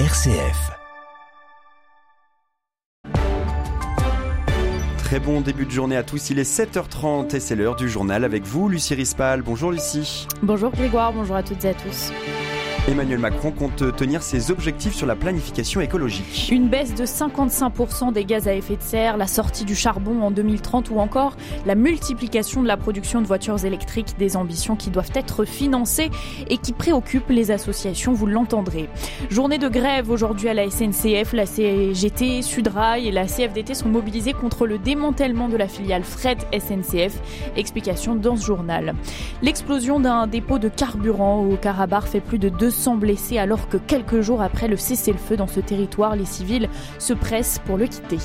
RCF. Très bon début de journée à tous, il est 7h30 et c'est l'heure du journal avec vous, Lucie Rispal. Bonjour Lucie. Bonjour Grégoire, bonjour à toutes et à tous. Emmanuel Macron compte tenir ses objectifs sur la planification écologique. Une baisse de 55% des gaz à effet de serre, la sortie du charbon en 2030 ou encore la multiplication de la production de voitures électriques, des ambitions qui doivent être financées et qui préoccupent les associations, vous l'entendrez. Journée de grève aujourd'hui à la SNCF, la CGT, Sudrail et la CFDT sont mobilisés contre le démantèlement de la filiale Fret SNCF. Explication dans ce journal. L'explosion d'un dépôt de carburant au Karabakh fait plus de 200 200 blessés alors que quelques jours après le cessez-le-feu dans ce territoire, les civils se pressent pour le quitter.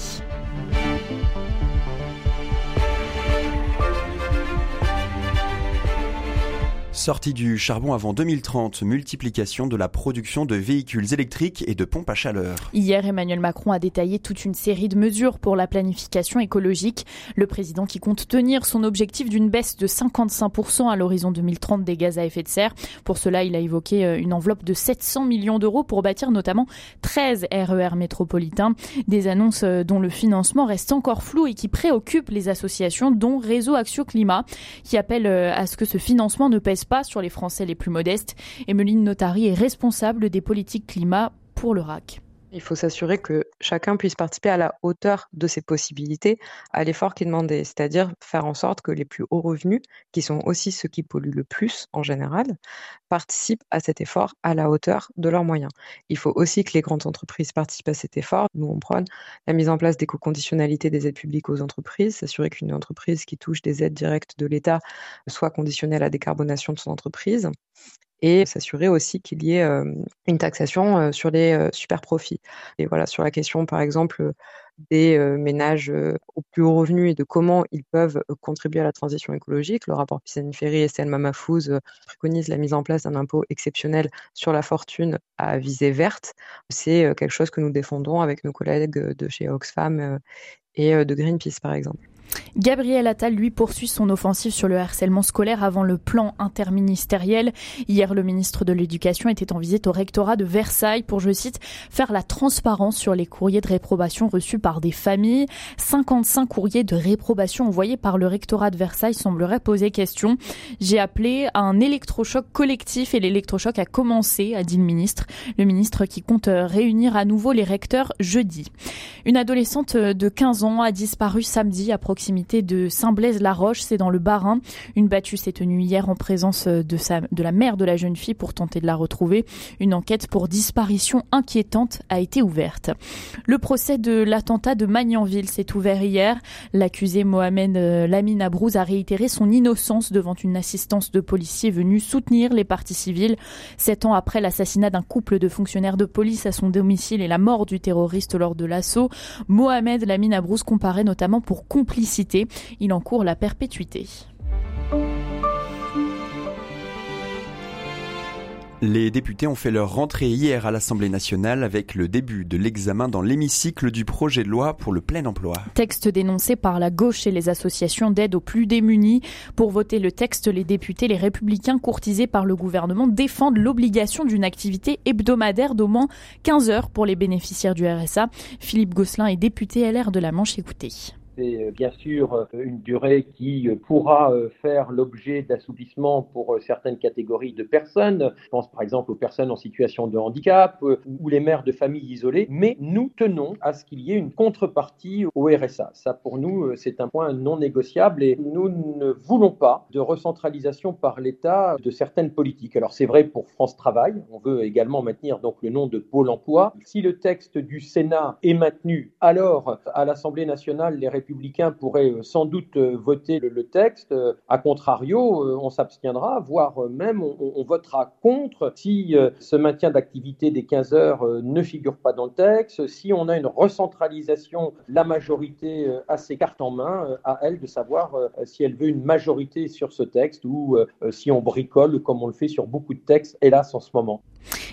Sortie du charbon avant 2030, multiplication de la production de véhicules électriques et de pompes à chaleur. Hier, Emmanuel Macron a détaillé toute une série de mesures pour la planification écologique. Le président qui compte tenir son objectif d'une baisse de 55% à l'horizon 2030 des gaz à effet de serre. Pour cela, il a évoqué euh, une enveloppe de 700 millions d'euros pour bâtir notamment 13 RER métropolitains. Des annonces euh, dont le financement reste encore flou et qui préoccupent les associations, dont Réseau Action Climat, qui appellent euh, à ce que ce financement ne pèse pas sur les Français les plus modestes. Emeline Notari est responsable des politiques climat pour le RAC. Il faut s'assurer que chacun puisse participer à la hauteur de ses possibilités à l'effort qui est demandé, c'est-à-dire faire en sorte que les plus hauts revenus, qui sont aussi ceux qui polluent le plus en général, participent à cet effort à la hauteur de leurs moyens. Il faut aussi que les grandes entreprises participent à cet effort. Nous, on prône la mise en place des co-conditionnalités des aides publiques aux entreprises, s'assurer qu'une entreprise qui touche des aides directes de l'État soit conditionnée à la décarbonation de son entreprise et s'assurer aussi qu'il y ait une taxation sur les super profits. Et voilà, sur la question, par exemple, des ménages aux plus hauts revenus et de comment ils peuvent contribuer à la transition écologique. Le rapport Pisani-Ferry et Selma Mahfouz préconisent la mise en place d'un impôt exceptionnel sur la fortune à visée verte. C'est quelque chose que nous défendons avec nos collègues de chez Oxfam et de Greenpeace, par exemple. Gabriel Attal, lui, poursuit son offensive sur le harcèlement scolaire avant le plan interministériel. Hier, le ministre de l'Éducation était en visite au rectorat de Versailles pour, je cite, faire la transparence sur les courriers de réprobation reçus par des familles. 55 courriers de réprobation envoyés par le rectorat de Versailles sembleraient poser question. J'ai appelé à un électrochoc collectif et l'électrochoc a commencé, a dit le ministre. Le ministre qui compte réunir à nouveau les recteurs jeudi. Une adolescente de 15 ans a disparu samedi à proximité de Saint-Blaise-la-Roche, c'est dans le Bas-Rhin. Une battue s'est tenue hier en présence de, sa, de la mère de la jeune fille pour tenter de la retrouver. Une enquête pour disparition inquiétante a été ouverte. Le procès de l'attentat de Magnanville s'est ouvert hier. L'accusé Mohamed euh, Lamine Abrouz a réitéré son innocence devant une assistance de policiers venus soutenir les parties civiles. Sept ans après l'assassinat d'un couple de fonctionnaires de police à son domicile et la mort du terroriste lors de l'assaut, Mohamed Lamine Abrouz comparait notamment pour complicité il encourt la perpétuité. Les députés ont fait leur rentrée hier à l'Assemblée nationale avec le début de l'examen dans l'hémicycle du projet de loi pour le plein emploi. Texte dénoncé par la gauche et les associations d'aide aux plus démunis. Pour voter le texte, les députés, les républicains courtisés par le gouvernement défendent l'obligation d'une activité hebdomadaire d'au moins 15 heures pour les bénéficiaires du RSA. Philippe Gosselin est député LR de la Manche. Écoutez c'est euh, bien sûr euh, une durée qui euh, pourra faire l'objet d'assouplissement pour certaines catégories de personnes. Je pense par exemple aux personnes en situation de handicap ou les mères de familles isolées. Mais nous tenons à ce qu'il y ait une contrepartie au RSA. Ça, pour nous, c'est un point non négociable et nous ne voulons pas de recentralisation par l'État de certaines politiques. Alors c'est vrai pour France Travail. On veut également maintenir donc le nom de Pôle Emploi. Si le texte du Sénat est maintenu, alors à l'Assemblée nationale, les républicains républicains pourraient euh, sans doute euh, voter le, texte. Euh, a contrario, on s'abstiendra, voire même on, votera contre si ce maintien d'activité des 15 heures ne figure pas dans le texte, si on a une recentralisation, la majorité a ses cartes en main, à elle de savoir si elle veut une majorité sur ce texte ou si on bricole comme on le fait sur beaucoup de textes, hélas en ce moment.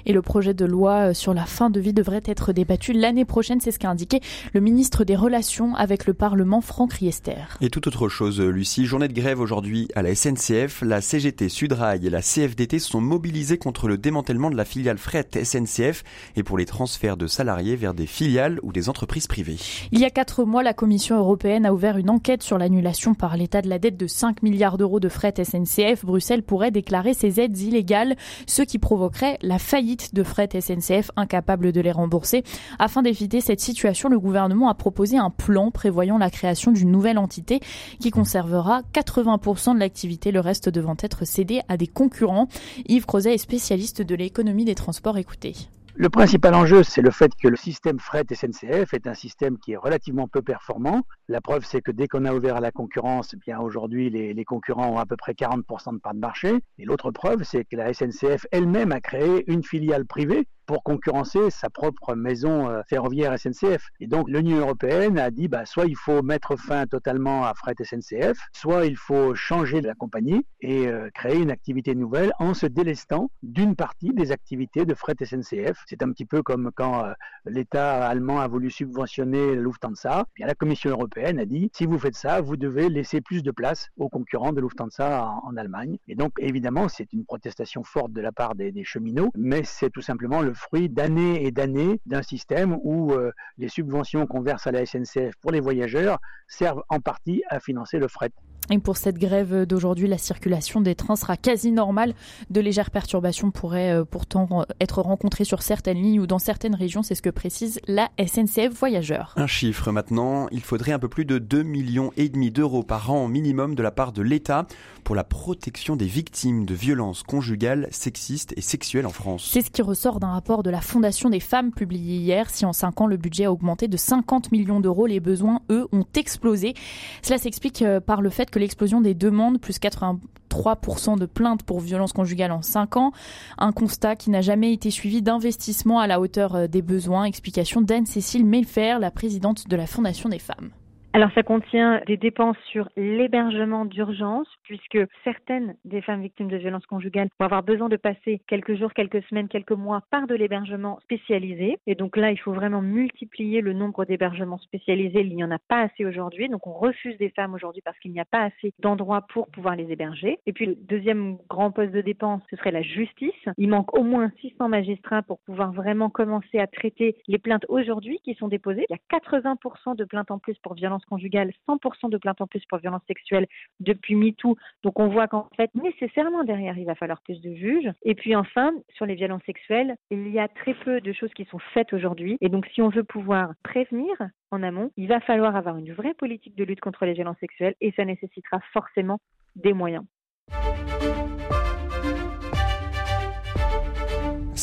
Et le projet de loi euh, sur la fin de vie devrait être débattu l'année prochaine, c'est ce qu'a indiqué le ministre des Relations avec le Parlement, Franck Riester. Et tout autre chose, Lucie, journée de grève aujourd'hui à la SNCF, la CGT, Sudrail et la CFDT sont mobilisés contre le démantèlement de la filiale fret SNCF et pour les transferts de salariés vers des filiales ou des entreprises privées. Il y a quatre mois, la Commission européenne a ouvert une enquête sur l'annulation par l'État de la dette de 5 milliards d'euros de fret SNCF. Bruxelles pourrait déclarer ces aides illégales, ce qui provoquerait la faillite de fret SNCF incapable de les rembourser. Afin d'éviter cette situation, le gouvernement a proposé un plan prévoyant la création d'une nouvelle entité qui conservera 80% de l'activité, le reste devant être cédé à des concurrents. Yves Crozet est spécialiste de l'économie des transports. Écoutez. Le principal enjeu, c'est le fait que le système fret SNCF est un système qui est relativement peu performant. La preuve, c'est que dès qu'on a ouvert à la concurrence, eh bien aujourd'hui, les, les, concurrents ont à peu près 40% de part de marché. Et l'autre preuve, c'est que la SNCF elle-même a créé une filiale privée pour concurrencer sa propre maison euh, ferroviaire SNCF. Et donc l'Union européenne a dit bah, soit il faut mettre fin totalement à Fret SNCF, soit il faut changer la compagnie et euh, créer une activité nouvelle en se délestant d'une partie des activités de Fret SNCF. C'est un petit peu comme quand euh, l'État allemand a voulu subventionner Lufthansa. Eh la Commission européenne a dit si vous faites ça, vous devez laisser plus de place aux concurrents de Lufthansa en, Allemagne. Et donc évidemment, c'est une protestation forte de la part des, des cheminots, mais c'est tout simplement le fruit d'années et d'années d'un système où euh, les subventions qu'on verse à la SNCF pour les voyageurs servent en partie à financer le fret. Et pour cette grève d'aujourd'hui, la circulation des trains sera quasi normale. De légères perturbations pourraient euh, pourtant être rencontrées sur certaines lignes ou dans certaines régions, c'est ce que précise la SNCF Voyageurs. Un chiffre maintenant, il faudrait un peu plus de 2 millions et demi d'euros par an minimum de la part de l'État pour la protection des victimes de violences conjugales, sexistes et sexuelles en France. C'est ce qui ressort d'un rapport de la Fondation des femmes publié hier. Si en 5 ans le budget a augmenté de 50 millions d'euros, les besoins, eux, ont explosé. Cela s'explique euh, par le fait que l'explosion des demandes, plus 83% de plaintes pour violences conjugales en 5 ans, un constat qui n'a jamais été suivi d'investissement à la hauteur euh, des besoins. Explication d'Anne-Cécile Melfer, la présidente de la Fondation des femmes. Alors ça contient des dépenses sur l'hébergement d'urgence, puisque certaines des femmes victimes de violences conjugales vont avoir besoin de passer quelques jours, quelques semaines, quelques mois par de l'hébergement spécialisé. Et donc là, il faut vraiment multiplier le nombre d'hébergements spécialisés. Il n'y en a pas assez aujourd'hui. Donc on refuse des femmes aujourd'hui parce qu'il n'y a pas assez d'endroits pour pouvoir les héberger. Et puis le deuxième grand poste de dépense, ce serait la justice. Il manque au moins 600 magistrats pour pouvoir vraiment commencer à traiter les plaintes aujourd'hui qui sont déposées. Il y a 80% de plaintes en plus pour violences conjugale, 100% de plaintes en plus pour violences sexuelles depuis MeToo. Donc on voit qu'en fait, nécessairement derrière, il va falloir plus de juges. Et puis enfin, sur les violences sexuelles, il y a très peu de choses qui sont faites aujourd'hui. Et donc si on veut pouvoir prévenir en amont, il va falloir avoir une vraie politique de lutte contre les violences sexuelles et ça nécessitera forcément des moyens.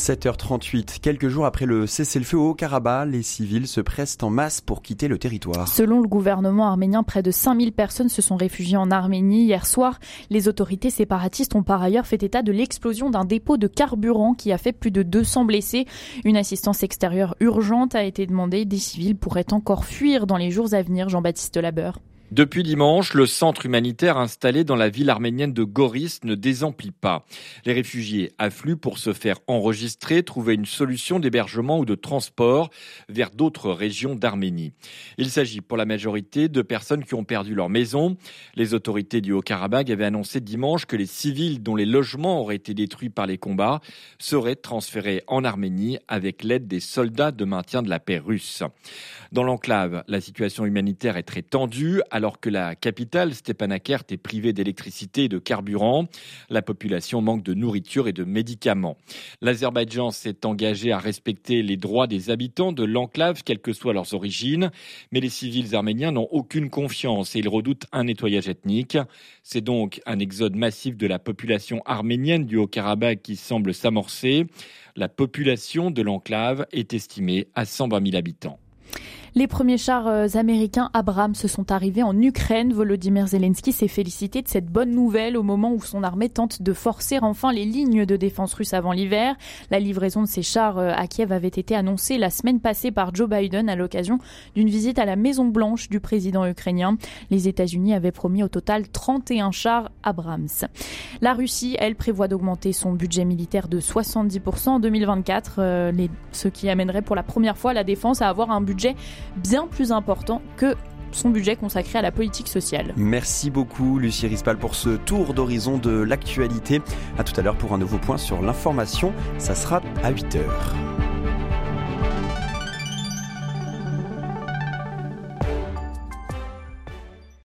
7h38, quelques jours après le cessez-le-feu au Karabakh, les civils se pressent en masse pour quitter le territoire. Selon le gouvernement arménien, près de 5000 personnes se sont réfugiées en Arménie. Hier soir, les autorités séparatistes ont par ailleurs fait état de l'explosion d'un dépôt de carburant qui a fait plus de 200 blessés. Une assistance extérieure urgente a été demandée. Des civils pourraient encore fuir dans les jours à venir, Jean-Baptiste Labeur. Depuis dimanche, le centre humanitaire installé dans la ville arménienne de Goris ne désemplit pas. Les réfugiés affluent pour se faire enregistrer, trouver une solution d'hébergement ou de transport vers d'autres régions d'Arménie. Il s'agit pour la majorité de personnes qui ont perdu leur maison. Les autorités du Haut-Karabakh avaient annoncé dimanche que les civils dont les logements auraient été détruits par les combats seraient transférés en Arménie avec l'aide des soldats de maintien de la paix russe. Dans l'enclave, la situation humanitaire est très tendue alors que la capitale, Stepanakert, est privée d'électricité et de carburant. La population manque de nourriture et de médicaments. L'Azerbaïdjan s'est engagé à respecter les droits des habitants de l'enclave, quelles que soient leurs origines, mais les civils arméniens n'ont aucune confiance et ils redoutent un nettoyage ethnique. C'est donc un exode massif de la population arménienne du Haut-Karabakh qui semble s'amorcer. La population de l'enclave est estimée à 120 000 habitants. Les premiers chars euh, américains Abrams sont arrivés en Ukraine. Volodymyr Zelensky s'est félicité de cette bonne nouvelle au moment où son armée tente de forcer enfin les lignes de défense russes avant l'hiver. La livraison de ces chars euh, à Kiev avait été annoncée la semaine passée par Joe Biden à l'occasion d'une visite à la Maison Blanche du président ukrainien. Les États-Unis avaient promis au total 31 chars Abrams. La Russie, elle, prévoit d'augmenter son budget militaire de 70% en 2024, euh, ce qui amènerait pour la première fois la défense à avoir un budget bien plus important que son budget consacré à la politique sociale. Merci beaucoup Lucie Rispal pour ce tour d'horizon de l'actualité. À tout à l'heure pour un nouveau point sur l'information. Ça sera à 8 heures.